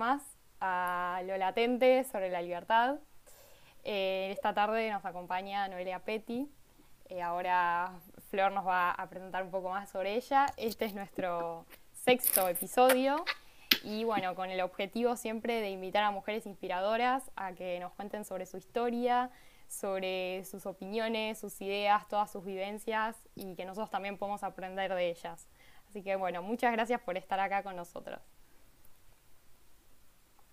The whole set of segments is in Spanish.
más a Lo Latente sobre la libertad. Eh, esta tarde nos acompaña Noelia Petty. Eh, ahora Flor nos va a presentar un poco más sobre ella. Este es nuestro sexto episodio y bueno, con el objetivo siempre de invitar a mujeres inspiradoras a que nos cuenten sobre su historia, sobre sus opiniones, sus ideas, todas sus vivencias y que nosotros también podemos aprender de ellas. Así que bueno, muchas gracias por estar acá con nosotros.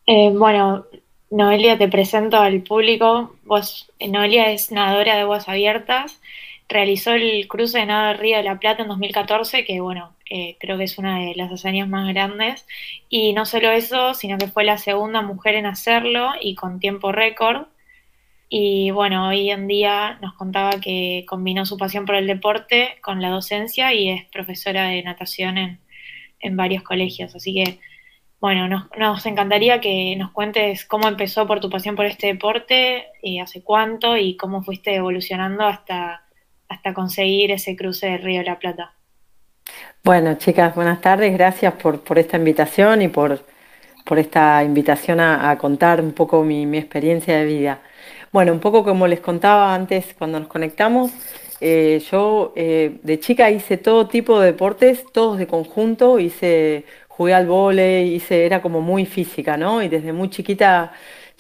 Eh, bueno, Noelia, te presento al público. Vos, Noelia es nadadora de aguas abiertas. Realizó el cruce de nado del Río de la Plata en 2014, que bueno, eh, creo que es una de las hazañas más grandes. Y no solo eso, sino que fue la segunda mujer en hacerlo y con tiempo récord. Y bueno, hoy en día nos contaba que combinó su pasión por el deporte con la docencia y es profesora de natación en, en varios colegios. Así que, bueno, nos, nos, encantaría que nos cuentes cómo empezó por tu pasión por este deporte, y hace cuánto y cómo fuiste evolucionando hasta, hasta conseguir ese cruce del Río de la Plata. Bueno, chicas, buenas tardes. Gracias por, por esta invitación y por, por esta invitación a, contar un poco mi, mi experiencia de vida. Bueno, un poco como les contaba antes cuando nos conectamos, eh, yo eh, de chica hice todo tipo de deportes, todos de conjunto, hice, jugué al vóley, hice, era como muy física, ¿no? Y desde muy chiquita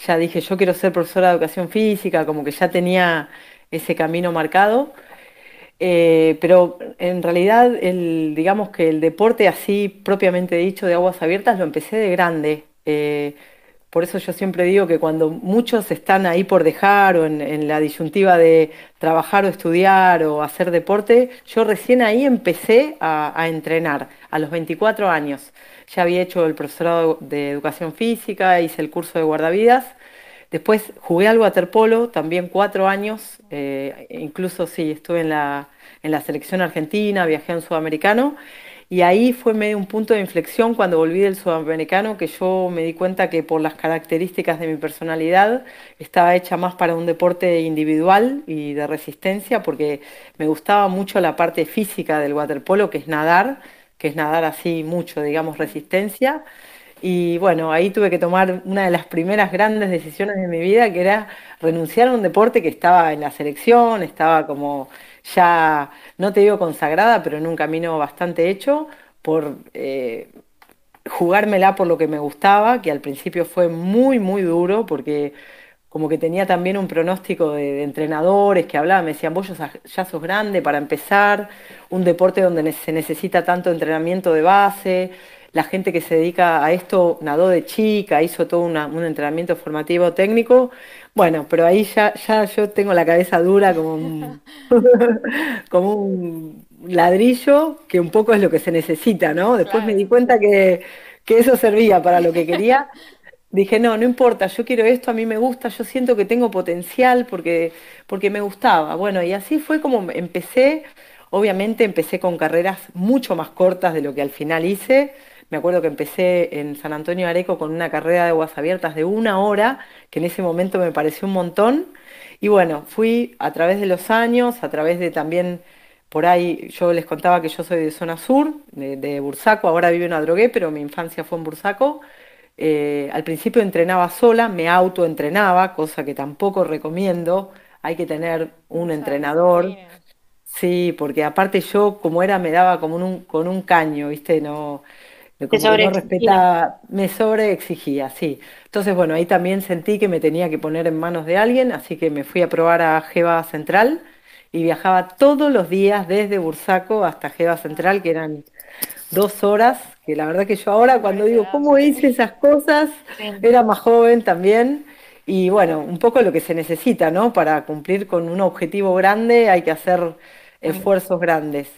ya dije, yo quiero ser profesora de educación física, como que ya tenía ese camino marcado. Eh, pero en realidad, el, digamos que el deporte así propiamente dicho de aguas abiertas lo empecé de grande. Eh, por eso yo siempre digo que cuando muchos están ahí por dejar o en, la disyuntiva de trabajar o estudiar o hacer deporte, yo recién ahí empecé a, a entrenar, a los 24 años. Ya había hecho el profesorado de educación física, hice el curso de guardavidas. Después jugué al waterpolo, también cuatro años, eh, incluso sí, estuve en la, en la selección argentina, viajé en sudamericano. Y ahí fue medio un punto de inflexión cuando volví del sudamericano, que yo me di cuenta que por las características de mi personalidad estaba hecha más para un deporte individual y de resistencia, porque me gustaba mucho la parte física del waterpolo, que es nadar, que es nadar así mucho, digamos, resistencia. Y bueno, ahí tuve que tomar una de las primeras grandes decisiones de mi vida, que era renunciar a un deporte que estaba en la selección, estaba como ya, no te digo consagrada, pero en un camino bastante hecho, por eh, jugármela por lo que me gustaba, que al principio fue muy, muy duro, porque como que tenía también un pronóstico de, entrenadores que hablaban, me decían, vos ya, sos grande para empezar, un deporte donde se necesita tanto entrenamiento de base, la gente que se dedica a esto nadó de chica, hizo todo un entrenamiento formativo técnico. Bueno, pero ahí ya, ya yo tengo la cabeza dura como un, como un ladrillo, que un poco es lo que se necesita, ¿no? Después claro. me di cuenta que, que eso servía para lo que quería. Dije, no, no importa, yo quiero esto, a mí me gusta, yo siento que tengo potencial porque, porque me gustaba. Bueno, y así fue como empecé. Obviamente empecé con carreras mucho más cortas de lo que al final hice me acuerdo que empecé en San Antonio Areco con una carrera de aguas abiertas de una hora, que en ese momento me pareció un montón. Y bueno, fui a través de los años, a través de también, por ahí yo les contaba que yo soy de zona sur, de, de Bursaco, ahora vivo en Adrogué, pero mi infancia fue en Bursaco. Eh, al principio entrenaba sola, me autoentrenaba, cosa que tampoco recomiendo. Hay que tener un entrenador. Sí, porque aparte yo, como era, me daba como un, con un caño, ¿viste? No, como que no respetaba, me sobreexigía, sí. Entonces, bueno, ahí también sentí que me tenía que poner en manos de alguien, así que me fui a probar a Jeva Central y viajaba todos los días desde Bursaco hasta Jeva Central, que eran dos horas, que la verdad que yo ahora cuando digo, ¿cómo hice esas cosas? Era más joven también. Y bueno, un poco lo que se necesita, ¿no? Para cumplir con un objetivo grande hay que hacer esfuerzos grandes.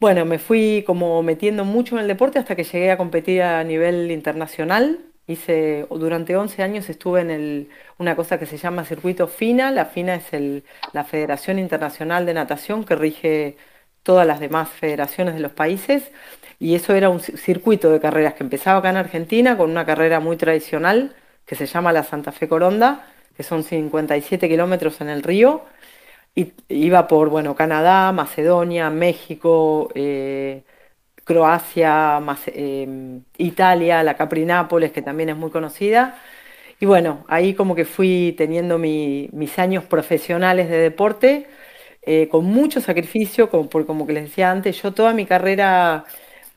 Bueno, me fui como metiendo mucho en el deporte hasta que llegué a competir a nivel internacional. Hice, durante 11 años estuve en el, una cosa que se llama circuito FINA. La FINA es el, la Federación Internacional de Natación que rige todas las demás federaciones de los países. Y eso era un circuito de carreras que empezaba acá en Argentina con una carrera muy tradicional que se llama la Santa Fe Coronda, que son 57 kilómetros en el río iba por, bueno, Canadá, Macedonia, México, eh, Croacia, más, em, Italia, la Capri Nápoles, que también es muy conocida. Y bueno, ahí como que fui teniendo mis años profesionales de deporte, eh, con mucho sacrificio, como, por, como que les decía antes, yo toda mi carrera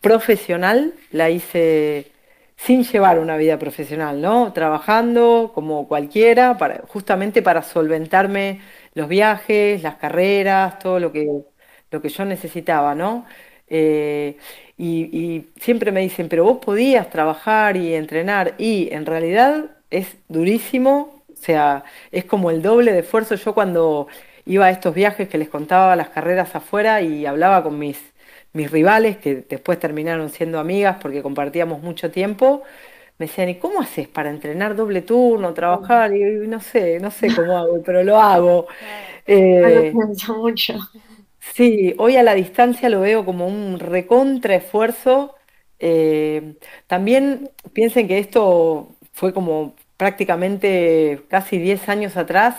profesional la hice sin llevar una vida profesional, ¿no? Trabajando como cualquiera, para, justamente para solventarme los viajes, las carreras, todo lo que, lo que yo necesitaba, ¿no? Eh, y, siempre me dicen, pero vos podías trabajar y entrenar, y en realidad es durísimo, o sea, es como el doble de esfuerzo. Yo cuando iba a estos viajes que les contaba, las carreras afuera, y hablaba con mis, mis rivales, que después terminaron siendo amigas porque compartíamos mucho tiempo, me decían, ¿y cómo haces para entrenar doble turno, trabajar? Y, no sé, no sé cómo hago, pero lo hago. Eh, mucho. Sí, hoy a la distancia lo veo como un recontra esfuerzo. Eh, también piensen que esto fue como prácticamente casi 10 años atrás,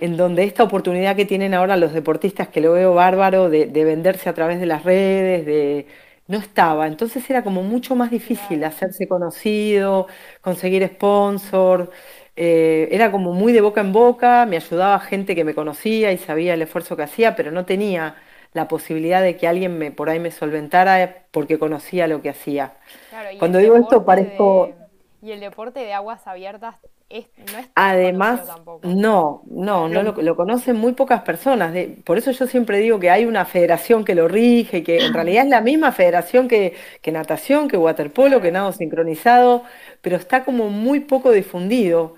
en donde esta oportunidad que tienen ahora los deportistas, que lo veo bárbaro, de, de venderse a través de las redes, de, no estaba. Entonces era como mucho más difícil hacerse conocido, conseguir sponsor. Eh, era como muy de boca en boca, me ayudaba gente que me conocía y sabía el esfuerzo que hacía, pero no tenía la posibilidad de que alguien me por ahí me solventara porque conocía lo que hacía. Cuando digo esto parezco... Y el deporte de aguas abiertas no es Además, no, no, no lo, conocen muy pocas personas. por eso yo siempre digo que hay una federación que lo rige, que en realidad es la misma federación que, natación, que waterpolo, que nado sincronizado, pero está como muy poco difundido.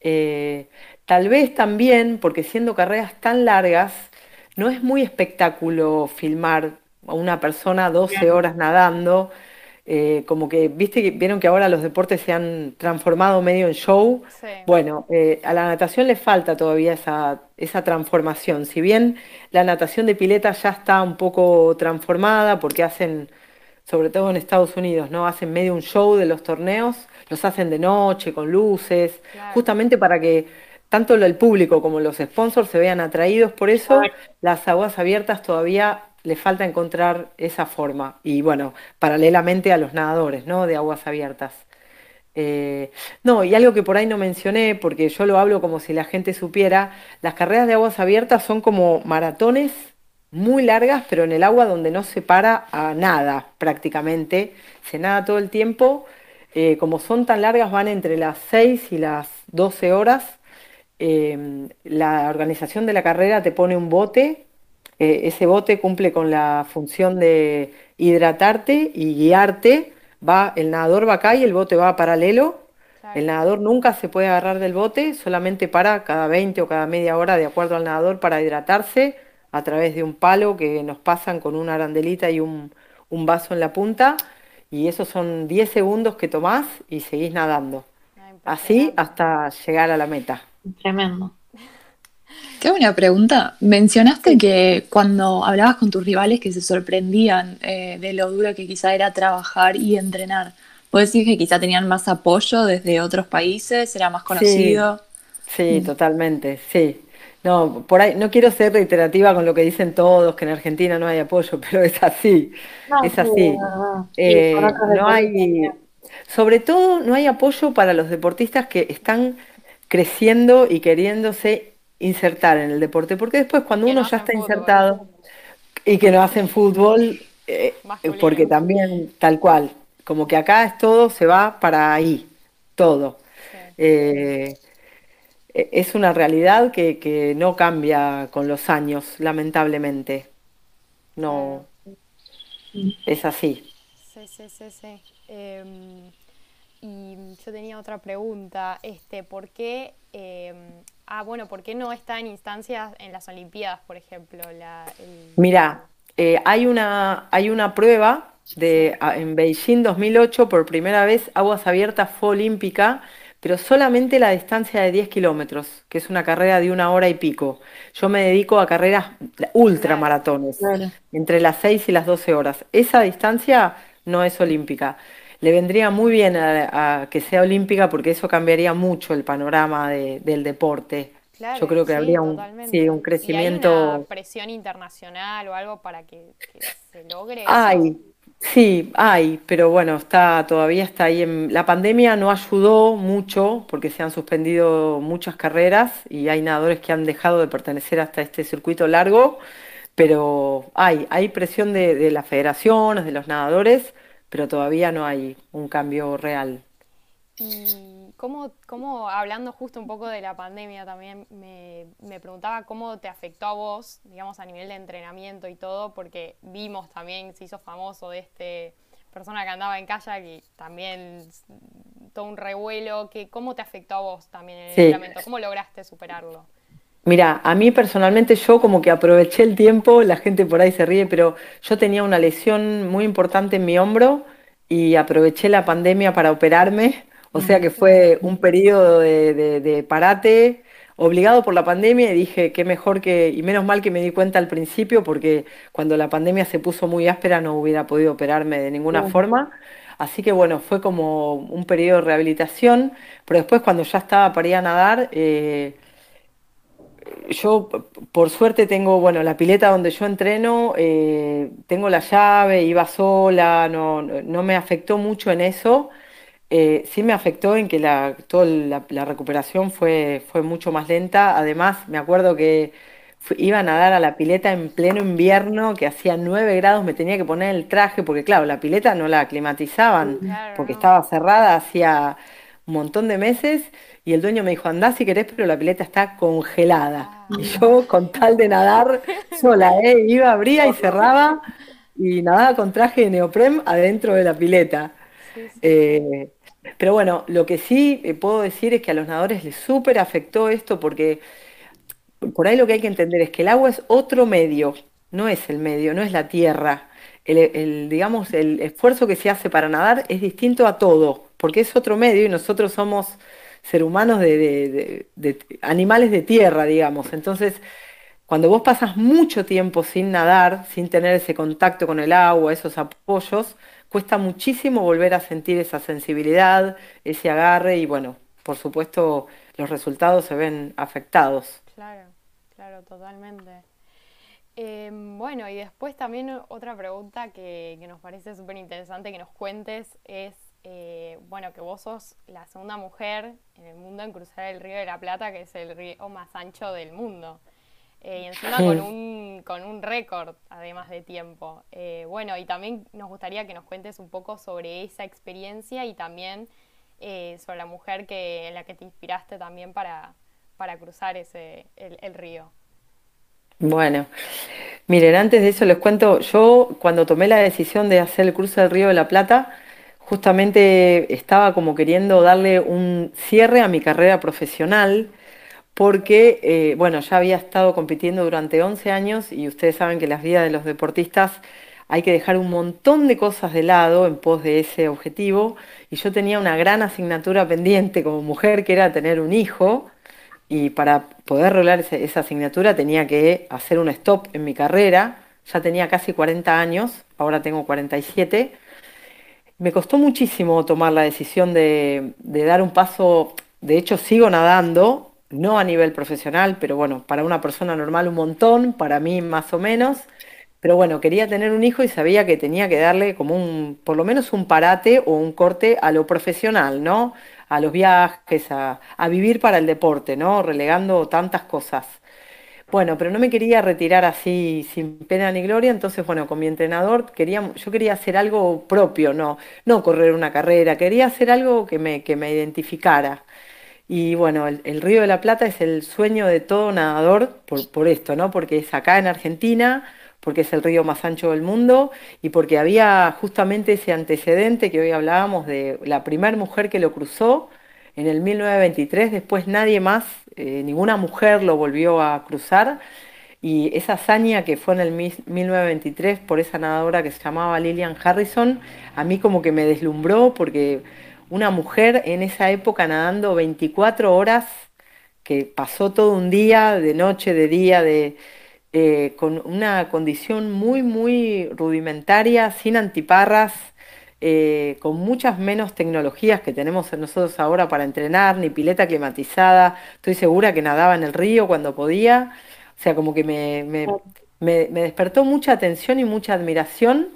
Eh, tal vez también, porque siendo carreras tan largas, no es muy espectáculo filmar a una persona 12 horas nadando eh, como que, viste, que vieron que ahora los deportes se han transformado medio en show. Bueno, eh, a la natación le falta todavía esa, esa transformación. Si bien la natación de pileta ya está un poco transformada porque hacen, sobre todo en Estados Unidos, ¿no? Hacen medio un show de los torneos, los hacen de noche, con luces, justamente para que tanto el público como los sponsors se vean atraídos por eso, las aguas abiertas todavía le falta encontrar esa forma. Y bueno, paralelamente a los nadadores, ¿no? De aguas abiertas. Eh, no, y algo que por ahí no mencioné, porque yo lo hablo como si la gente supiera, las carreras de aguas abiertas son como maratones muy largas, pero en el agua donde no se para a nada prácticamente, se nada todo el tiempo. Eh, como son tan largas, van entre las 6 y las 12 horas. Eh, la organización de la carrera te pone un bote eh, ese bote cumple con la función de hidratarte y guiarte. Va, el nadador va acá y el bote va paralelo. El nadador nunca se puede agarrar del bote, solamente para cada 20 o cada media hora, de acuerdo al nadador, para hidratarse a través de un palo que nos pasan con una arandelita y un, un vaso en la punta. Y esos son 10 segundos que tomás y seguís nadando. Así hasta llegar a la meta. Tremendo. Te hago una pregunta. Mencionaste que cuando hablabas con tus rivales que se sorprendían eh, de lo duro que quizá era trabajar y entrenar. ¿Puedes decir que quizá tenían más apoyo desde otros países? ¿Era más conocido? Sí, mm. totalmente, sí. No, por ahí, no quiero ser reiterativa con lo que dicen todos, que en Argentina no hay apoyo, pero es así, es así. Eh, no hay, sobre todo no hay apoyo para los deportistas que están creciendo y queriéndose insertar en el deporte, porque después cuando uno ya está insertado y que no hacen fútbol, eh, porque también tal cual, como que acá es todo, se va para ahí, todo. Eh, e, es una realidad que, no cambia con los años, lamentablemente. No, es así. Sí, sí, sí, sí. Em, y yo tenía otra pregunta, este, ¿por qué em, Ah, bueno, ¿por qué no está en instancias en las Olimpiadas, por ejemplo? La, Mira, eh, hay, una, hay una prueba de, en Beijing 2008, por primera vez, aguas abiertas fue olímpica, pero solamente la distancia de 10 kilómetros, que es una carrera de una hora y pico. Yo me dedico a carreras ultramaratones, entre las 6 y las 12 horas. Esa distancia no es olímpica le vendría muy bien a, que sea olímpica porque eso cambiaría mucho el panorama del deporte. Yo creo que habría un, sí, un crecimiento. ¿Y presión internacional o algo para que, se logre? Hay, Sí, hay, pero bueno, está todavía está ahí. En... La pandemia no ayudó mucho porque se han suspendido muchas carreras y hay nadadores que han dejado de pertenecer hasta este circuito largo, pero hay, hay presión de, de las federaciones, de los nadadores, pero todavía no hay un cambio real. Y cómo, cómo, hablando justo un poco de la pandemia también, me, me, preguntaba cómo te afectó a vos, digamos, a nivel de entrenamiento y todo, porque vimos también, se hizo famoso de este persona que andaba en kayak y también todo un revuelo, que, ¿cómo te afectó a vos también en el entrenamiento? ¿Cómo lograste superarlo? Mira, a mí personalmente yo como que aproveché el tiempo, la gente por ahí se ríe, pero yo tenía una lesión muy importante en mi hombro y aproveché la pandemia para operarme o sea que fue un periodo de, parate obligado por la pandemia y dije, qué mejor que, y menos mal que me di cuenta al principio porque cuando la pandemia se puso muy áspera no hubiera podido operarme de ninguna forma. Así que bueno, fue como un periodo de rehabilitación, pero después cuando ya estaba para ir a nadar, eh, yo por suerte tengo, bueno, la pileta donde yo entreno, eh, tengo la llave, iba sola, no, no me afectó mucho en eso. Eh, sí me afectó en que la, toda la, recuperación fue, fue mucho más lenta. Además, me acuerdo que iba a nadar a la pileta en pleno invierno, que hacía 9 grados, me tenía que poner el traje, porque claro, la pileta no la climatizaban, porque estaba cerrada hacía un montón de meses, y el dueño me dijo, andá si querés, pero la pileta está congelada. Y ah. yo, con tal de nadar sola, ¿eh? iba, abría y cerraba, y nadaba con traje de neoprem adentro de la pileta. Eh, pero bueno, lo que sí eh, puedo decir es que a los nadadores les súper afectó esto porque por ahí lo que hay que entender es que el agua es otro medio, no es el medio, no es la tierra. El, digamos, el esfuerzo que se hace para nadar es distinto a todo, porque es otro medio y nosotros somos seres humanos de, animales de tierra, digamos. Entonces, cuando vos pasas mucho tiempo sin nadar, sin tener ese contacto con el agua, esos apoyos, cuesta muchísimo volver a sentir esa sensibilidad, ese agarre y bueno, por supuesto los resultados se ven afectados. Claro, claro, totalmente. Em, bueno, y después también otra pregunta que, nos parece súper interesante que nos cuentes es, eh, bueno, que vos sos la segunda mujer en el mundo en cruzar el río de la Plata, que es el río más ancho del mundo. Eh, y encima con un, con un récord, además de tiempo. Eh, bueno, y también nos gustaría que nos cuentes un poco sobre esa experiencia y también eh, sobre la mujer que, en la que te inspiraste también para, para cruzar ese, el, río. Bueno, miren, antes de eso les cuento, yo cuando tomé la decisión de hacer el cruce del Río de la Plata, justamente estaba como queriendo darle un cierre a mi carrera profesional porque, eh, bueno, ya había estado compitiendo durante 11 años y ustedes saben que las vidas de los deportistas hay que dejar un montón de cosas de lado en pos de ese objetivo y yo tenía una gran asignatura pendiente como mujer que era tener un hijo y para poder rolar esa asignatura tenía que hacer un stop en mi carrera, ya tenía casi 40 años, ahora tengo 47. Me costó muchísimo tomar la decisión de, dar un paso, de hecho sigo nadando, no a nivel profesional, pero bueno, para una persona normal un montón, para mí más o menos. Pero bueno, quería tener un hijo y sabía que tenía que darle como un, por lo menos un parate o un corte a lo profesional, ¿no? A los viajes, a, vivir para el deporte, ¿no? Relegando tantas cosas. Bueno, pero no me quería retirar así sin pena ni gloria, entonces bueno, con mi entrenador quería, yo quería hacer algo propio, no, no correr una carrera, quería hacer algo que me, que me identificara. Y bueno, el, Río de la Plata es el sueño de todo nadador por, esto, ¿no? Porque es acá en Argentina, porque es el río más ancho del mundo y porque había justamente ese antecedente que hoy hablábamos de la primera mujer que lo cruzó en el 1923, después nadie más, eh, ninguna mujer lo volvió a cruzar. Y esa hazaña que fue en el 1923 por esa nadadora que se llamaba Lillian Harrison, a mí como que me deslumbró porque una mujer en esa época nadando 24 horas, que pasó todo un día, de noche, de día, de, eh, con una condición muy, muy rudimentaria, sin antiparras, eh, con muchas menos tecnologías que tenemos nosotros ahora para entrenar, ni pileta climatizada. Estoy segura que nadaba en el río cuando podía. O sea, como que me, me, me despertó mucha atención y mucha admiración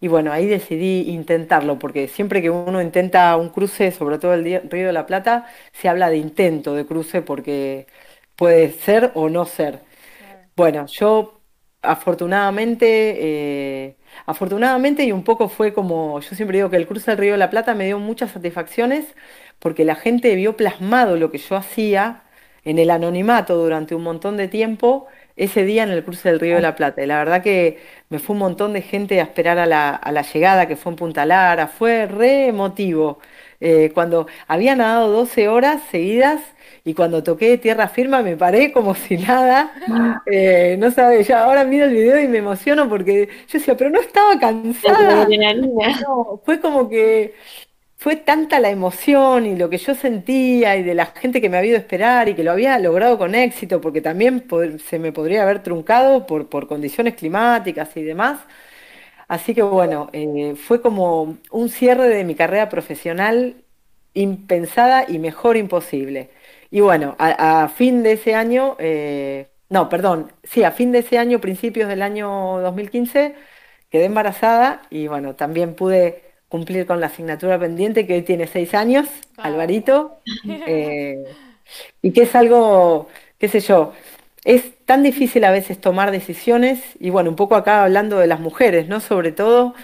y bueno, ahí decidí intentarlo, porque siempre que uno intenta un cruce, sobre todo el Río de la Plata, se habla de intento de cruce porque puede ser o no ser. Bueno, yo afortunadamente, eh, afortunadamente y un poco fue como, yo siempre digo que el cruce del Río de la Plata me dio muchas satisfacciones porque la gente vio plasmado lo que yo hacía en el anonimato durante un montón de tiempo ese día en el cruce del Río de la Plata. Y la verdad que me fue un montón de gente a esperar a la, llegada, que fue en Punta Lara, fue re emotivo. Eh, cuando había nadado 12 horas seguidas y cuando toqué tierra firme me paré como si nada. Eh, no sabes, ya ahora miro el video y me emociono porque yo decía, pero no estaba cansada. No, fue como que fue tanta la emoción y lo que yo sentía y de la gente que me había ido a esperar y que lo había logrado con éxito, porque también se me podría haber truncado por, por condiciones climáticas y demás. Así que bueno, eh, fue como un cierre de mi carrera profesional impensada y mejor imposible. Y bueno, a, fin de ese año, eh, no, perdón, sí, a fin de ese año, principios del año 2015, quedé embarazada y bueno, también pude cumplir con la asignatura pendiente que hoy tiene seis años, Alvarito, eh, y que es algo, qué sé yo, es tan difícil a veces tomar decisiones, y bueno, un poco acá hablando de las mujeres, ¿no? Sobre todo,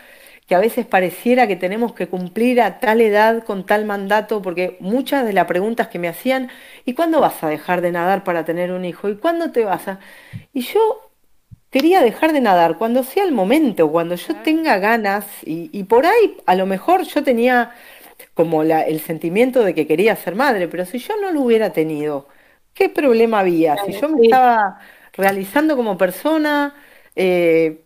que a veces pareciera que tenemos que cumplir a tal edad con tal mandato, porque muchas de las preguntas que me hacían, ¿y cuándo vas a dejar de nadar para tener un hijo? ¿Y cuándo te vas a...? Y yo quería dejar de nadar cuando sea el momento, cuando yo tenga ganas y, por ahí a lo mejor yo tenía como el sentimiento de que quería ser madre, pero si yo no lo hubiera tenido, ¿qué problema había? Si yo me estaba realizando como persona, eh,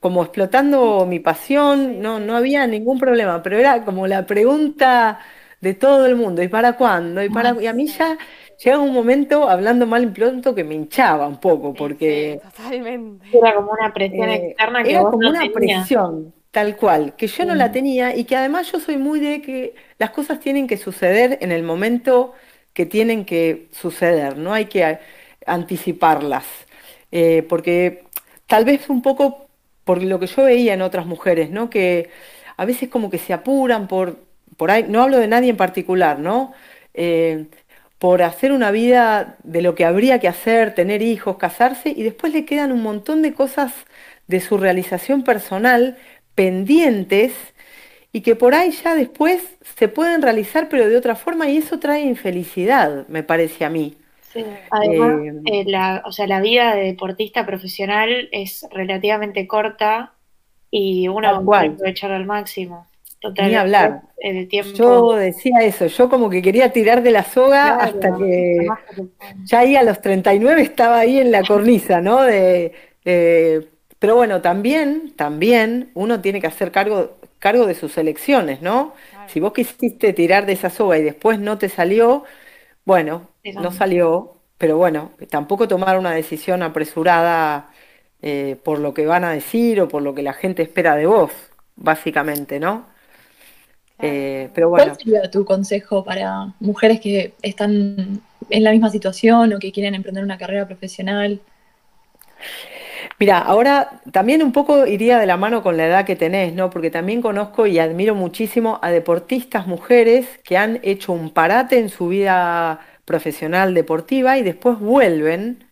como explotando mi pasión, no, no había ningún problema, pero era como la pregunta de todo el mundo, ¿y para cuándo? Y, para, y a mí ya llega un momento, hablando mal en pronto, que me hinchaba un poco, porque... totalmente. Era como una presión eh, externa que Era como una presión, tal cual, que yo no la tenía y que además yo soy muy de que las cosas tienen que suceder en el momento que tienen que suceder, no hay que anticiparlas, eh, porque tal vez un poco por lo que yo veía en otras mujeres, ¿no? Que a veces como que se apuran por, por ahí, no hablo de nadie en particular, ¿no? Eh, por hacer una vida de lo que habría que hacer, tener hijos, casarse, y después le quedan un montón de cosas de su realización personal pendientes y que por ahí ya después se pueden realizar pero de otra forma y eso trae infelicidad, me parece a mí. Sí. Además, eh, eh, la, o sea, la vida de deportista profesional es relativamente corta y uno puede aprovecharlo al máximo. Ni hablar. Yo decía eso, yo como que quería tirar de la soga hasta que ya ahí a los 39 estaba ahí en la cornisa, ¿no? De, pero bueno, también, también uno tiene que hacer cargo, cargo de sus elecciones, ¿no? Si vos quisiste tirar de esa soga y después no te salió, bueno, no salió, pero bueno, tampoco tomar una decisión apresurada eh, por lo que van a decir o por lo que la gente espera de vos, básicamente, ¿no? Eh, pero bueno. ¿Cuál sería tu consejo para mujeres que están en la misma situación o que quieren emprender una carrera profesional? Mira, ahora también un poco iría de la mano con la edad que tenés, ¿no? Porque también conozco y admiro muchísimo a deportistas mujeres que han hecho un parate en su vida profesional deportiva y después vuelven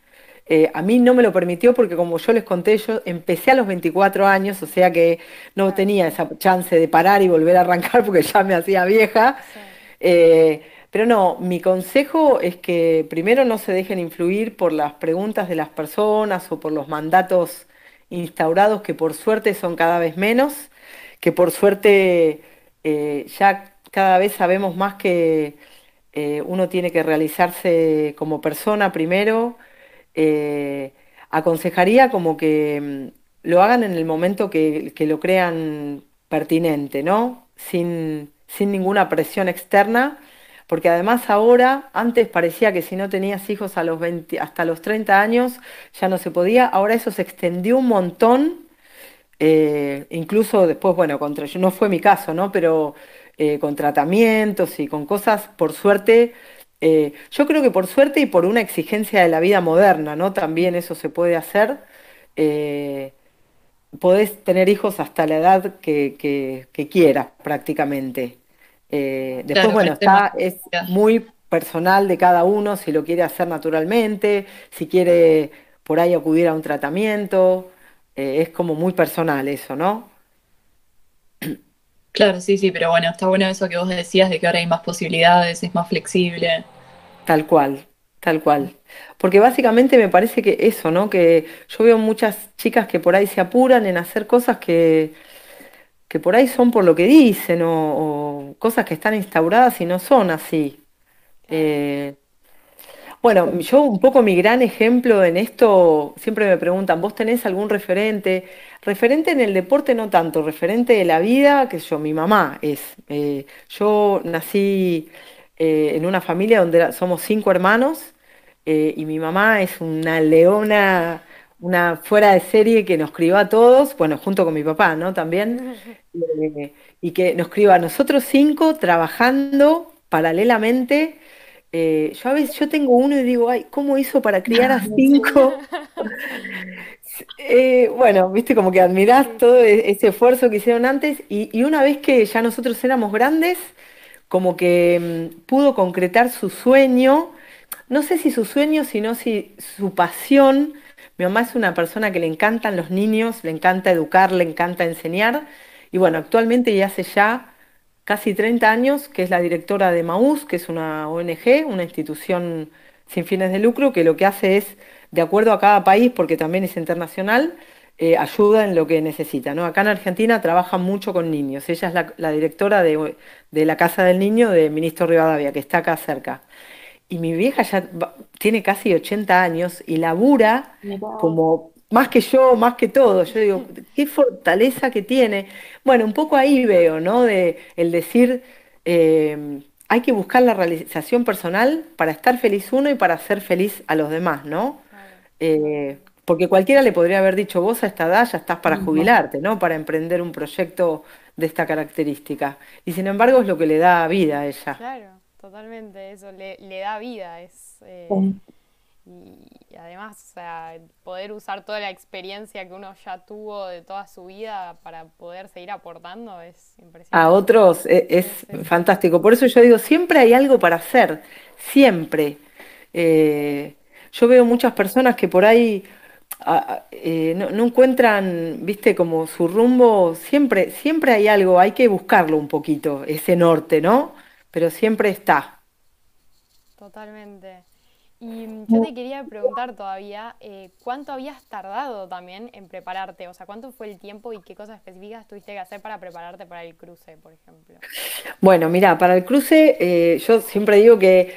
eh, a mí no me lo permitió porque como yo les conté, yo empecé a los 24 años, o sea que no tenía esa chance de parar y volver a arrancar porque ya me hacía vieja. Eh, pero no, mi consejo es que primero no se dejen influir por las preguntas de las personas o por los mandatos instaurados, que por suerte son cada vez menos, que por suerte eh, ya cada vez sabemos más que uno tiene que realizarse como persona primero, eh, aconsejaría como que mm, lo hagan en el momento que, lo crean pertinente, ¿no? Sin, ninguna presión externa, porque además ahora, antes parecía que si no tenías hijos a los 20, hasta los 30 años ya no se podía, ahora eso se extendió un montón, eh, incluso después, bueno, contra, no fue mi caso, ¿no? Pero eh, con tratamientos y con cosas, por suerte, eh, yo creo que por suerte y por una exigencia de la vida moderna, ¿no? También eso se puede hacer. Podés tener hijos hasta la edad que, quieras prácticamente. Eh, después, bueno, está, es muy personal de cada uno, si lo quiere hacer naturalmente, si quiere por ahí acudir a un tratamiento, eh, es como muy personal eso, ¿no? Claro, sí, sí, pero bueno, está bueno eso que vos decías de que ahora hay más posibilidades, es más flexible. Tal cual, tal cual. Porque básicamente me parece que eso, ¿no? Que yo veo muchas chicas que por ahí se apuran en hacer cosas que, que por ahí son por lo que dicen o, cosas que están instauradas y no son así. Eh, bueno, yo un poco mi gran ejemplo en esto, siempre me preguntan, ¿vos tenés algún referente? Referente en el deporte no tanto, referente de la vida, que yo, mi mamá es. Eh, yo nací eh, en una familia donde somos cinco hermanos y mi mamá es una leona, una fuera de serie que nos crió a todos, bueno, junto con mi papá, ¿no? También, eh, y que nos crió a nosotros cinco trabajando paralelamente. yo a veces yo tengo uno y digo, ay, ¿cómo hizo para criar a cinco? bueno, viste, como que admirás todo e-, ese esfuerzo que hicieron antes y, y, una vez que ya nosotros éramos grandes, como que mm, pudo concretar su sueño, no sé si su sueño, sino si su pasión. Mi mamá es una persona que le encantan los niños, le encanta educar, le encanta enseñar. Y bueno, actualmente ya hace ya casi 30 años que es la directora de MAUS, que es una ONG, una institución sin fines de lucro, que lo que hace es, de acuerdo a cada país, porque también es internacional, eh, ayuda en lo que necesita. ¿no? Acá en Argentina trabaja mucho con niños. Ella es la, directora de, la Casa del Niño de Ministro Rivadavia, que está acá cerca. Y mi vieja ya tiene casi 80 años y labura como más que yo, más que todo. Yo digo, qué fortaleza que tiene. Bueno, un poco ahí veo, ¿no? De el decir, eh, hay que buscar la realización personal para estar feliz uno y para hacer feliz a los demás, ¿no? Eh, porque cualquiera le podría haber dicho, vos a esta edad ya estás para jubilarte, ¿no? Para emprender un proyecto de esta característica. Y sin embargo es lo que le da vida a ella. Claro, totalmente, eso le, da vida. Es, eh, y, además, o sea, poder usar toda la experiencia que uno ya tuvo de toda su vida para poder seguir aportando es impresionante. A otros e, es, fantástico. Por eso yo digo, siempre hay algo para hacer, siempre. Eh, yo veo muchas personas que por ahí eh, no, encuentran, viste, como su rumbo, siempre, siempre hay algo, hay que buscarlo un poquito, ese norte, ¿no? Pero siempre está. Totalmente. Y yo te quería preguntar todavía, eh, ¿cuánto habías tardado también en prepararte? O sea, ¿cuánto fue el tiempo y qué cosas específicas tuviste que hacer para prepararte para el cruce, por ejemplo? Bueno, mira, para el cruce eh, yo siempre digo que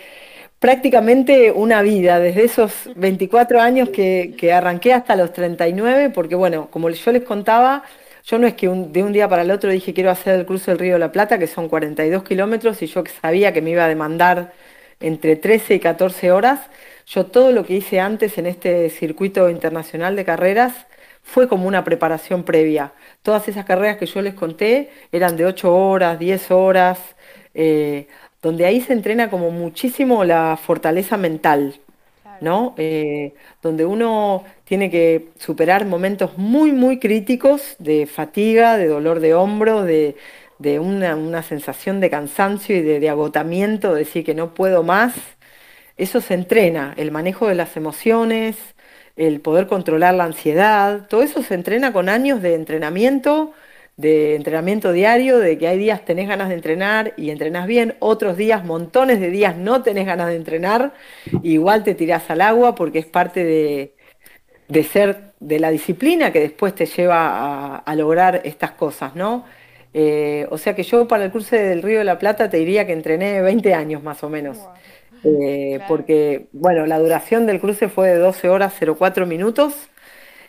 prácticamente una vida, desde esos 24 años que, arranqué hasta los 39, porque bueno, como yo les contaba, yo no es que de un día para el otro dije quiero hacer el cruce del Río de la Plata, que son 42 kilómetros, y yo sabía que me iba a demandar entre 13 y 14 horas. Yo todo lo que hice antes en este circuito internacional de carreras fue como una preparación previa. Todas esas carreras que yo les conté eran de 8 horas, 10 horas. Eh, donde ahí se entrena como muchísimo la fortaleza mental, ¿no? Eh, donde uno tiene que superar momentos muy, muy críticos de fatiga, de dolor de hombro, de, una, sensación de cansancio y de, agotamiento, de decir que no puedo más. Eso se entrena, el manejo de las emociones, el poder controlar la ansiedad, todo eso se entrena con años de entrenamiento de entrenamiento diario, de que hay días tenés ganas de entrenar y entrenás bien, otros días, montones de días no tenés ganas de entrenar, igual te tirás al agua porque es parte de, ser, de la disciplina que después te lleva a, lograr estas cosas, ¿no? Eh, o sea que yo para el cruce del Río de la Plata te diría que entrené 20 años más o menos. Eh, porque, bueno, la duración del cruce fue de 12 horas 04 minutos.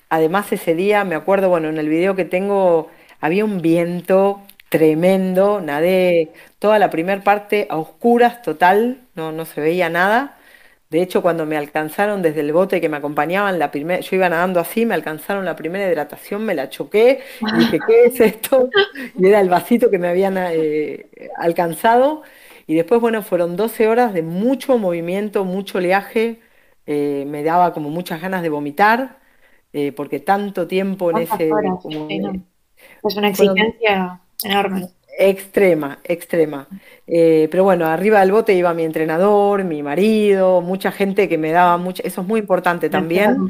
Además, ese día, me acuerdo, bueno, en el video que tengo, había un viento tremendo, nadé toda la primera parte a oscuras, total, no, no se veía nada. De hecho, cuando me alcanzaron desde el bote que me acompañaban, la yo iba nadando así, me alcanzaron la primera hidratación, me la choqué y dije, ¿qué es esto? Y era el vasito que me habían eh, alcanzado. Y después, bueno, fueron 12 horas de mucho movimiento, mucho oleaje, eh, me daba como muchas ganas de vomitar. eh, porque tanto tiempo en ese... Es una exigencia enorme. Extrema, extrema. Eh, pero bueno, arriba del bote iba mi entrenador, mi marido, mucha gente que me daba mucho, eso es muy importante también.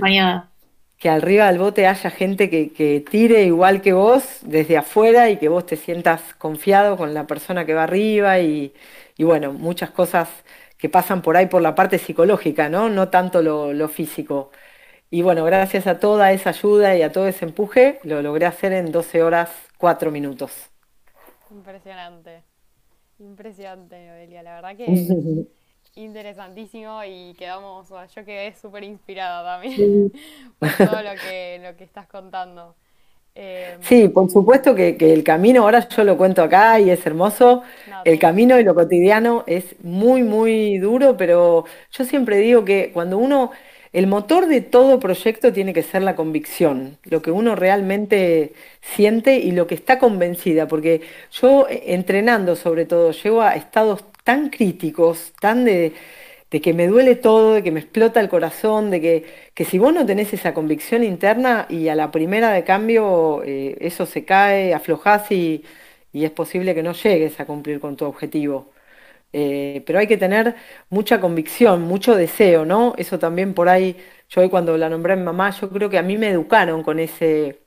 Que arriba del bote haya gente que, tire igual que vos desde afuera y que vos te sientas confiado con la persona que va arriba y, bueno, muchas cosas que pasan por ahí por la parte psicológica, ¿no? No tanto lo, lo físico. Y bueno, gracias a toda esa ayuda y a todo ese empuje, lo logré hacer en 12 horas 4 minutos. Impresionante. Impresionante, Noelia. La verdad que interesantísimo y quedamos, yo quedé súper inspirada también por todo lo que, lo que estás contando. Em, sí, por supuesto que, el camino, ahora yo lo cuento acá y es hermoso, el camino y lo cotidiano es muy, muy duro, pero yo siempre digo que cuando uno el motor de todo proyecto tiene que ser la convicción, lo que uno realmente siente y lo que está convencida, porque yo eh, entrenando sobre todo llego a estados tan críticos, tan de, que me duele todo, de que me explota el corazón, de que, que, si vos no tenés esa convicción interna y a la primera de cambio eh, eso se cae, aflojás y, y es posible que no llegues a cumplir con tu objetivo. Eh, pero hay que tener mucha convicción, mucho deseo, ¿no? Eso también por ahí, yo hoy cuando la nombré a mi mamá, yo creo que a mí me educaron con ese,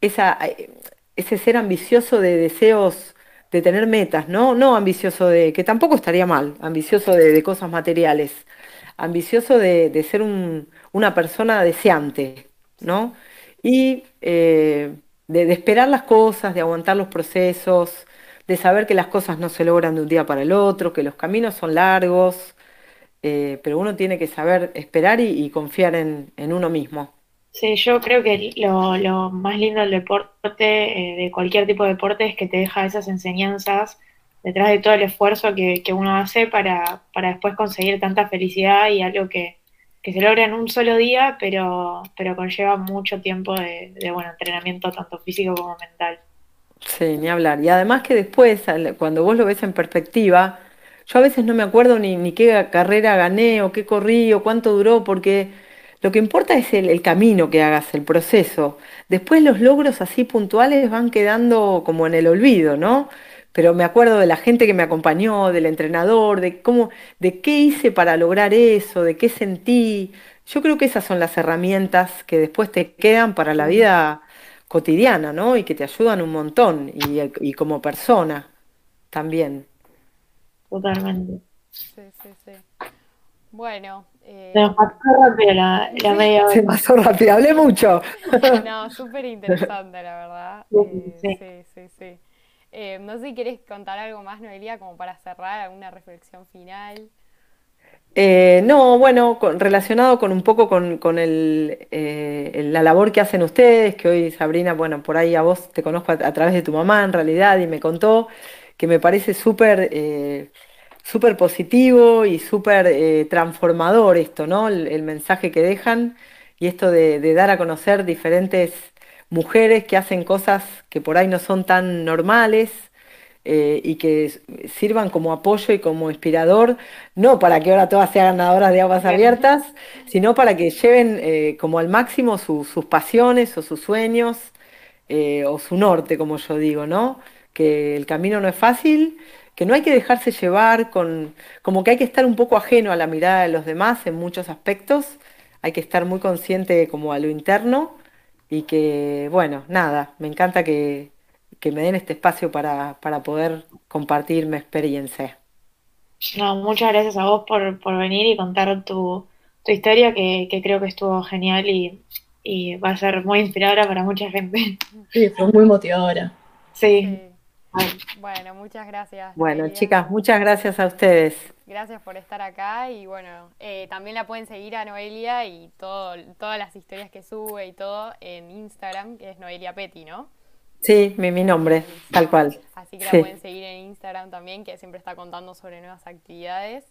esa, eh, ese ser ambicioso de deseos, de tener metas, ¿no? No ambicioso de, que tampoco estaría mal, ambicioso de, cosas materiales, ambicioso de, ser una persona deseante, ¿no? Y eh, de esperar las cosas, de aguantar los procesos, de saber que las cosas no se logran de un día para el otro, que los caminos son largos, eh, pero uno tiene que saber esperar y, confiar en, uno mismo. Sí, yo creo que lo, más lindo del deporte, eh, de cualquier tipo de deporte, es que te deja esas enseñanzas detrás de todo el esfuerzo que, uno hace para, después conseguir tanta felicidad y algo que, se logra en un solo día, pero, pero conlleva mucho tiempo de, de bueno, entrenamiento tanto físico como mental. Sí, ni hablar. Y además que después, cuando vos lo ves en perspectiva, yo a veces no me acuerdo ni, ni qué carrera gané o qué corrí o cuánto duró, porque lo que importa es el, camino que hagas, el proceso. Después los logros así puntuales van quedando como en el olvido, ¿no? Pero me acuerdo de la gente que me acompañó, del entrenador, de cómo, de qué hice para lograr eso, de qué sentí. Yo creo que esas son las herramientas que después te quedan para la vida cotidiana, ¿no? Y que te ayudan un montón y, como persona también. Totalmente. Sí, sí, sí. Bueno. Eh... Se pasó rápido la, la media hora. Se pasó rápido, hablé mucho. no, súper interesante, la verdad. sí, eh, sí, sí. Eh, no sé si quieres contar algo más, Noelia, como para cerrar, alguna reflexión final. Eh, no, bueno, relacionado con un poco con, eh, la labor que hacen ustedes, que hoy Sabrina, bueno, por ahí a vos te conozco a, través de tu mamá en realidad y me contó que me parece súper eh, positivo y súper transformador esto, ¿no? El, mensaje que dejan y esto de dar a conocer diferentes mujeres que hacen cosas que por ahí no son tan normales eh, y que sirvan como apoyo y como inspirador, no para que ahora todas sean ganadoras de aguas abiertas, sino para que lleven eh, como al máximo sus pasiones o sus sueños eh, o su norte, como yo digo, ¿no? Que el camino no es fácil, que no hay que dejarse llevar con, como que hay que estar un poco ajeno a la mirada de los demás en muchos aspectos, hay que estar muy consciente como a lo interno y que, bueno, nada, me encanta que, que me den este espacio para, poder compartir mi experiencia. No, muchas gracias a vos por, venir y contar tu, historia, que, creo que estuvo genial y, va a ser muy inspiradora para mucha gente. Sí, fue muy motivadora. Sí. Bueno, muchas gracias. Bueno, chicas, muchas gracias a ustedes. Gracias por estar acá y bueno, eh, también la pueden seguir a Noelia y todo, todas las historias que sube y todo en Instagram, que es Noelia Petty, ¿no? Sí, mi, mi nombre, tal cual. Así que la pueden seguir en Instagram también, que siempre está contando sobre nuevas actividades.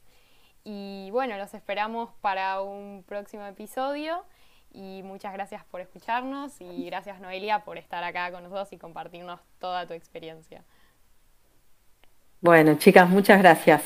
Y bueno, los esperamos para un próximo episodio. Y muchas gracias por escucharnos y gracias Noelia por estar acá con nosotros y compartirnos toda tu experiencia. Bueno, chicas, muchas gracias.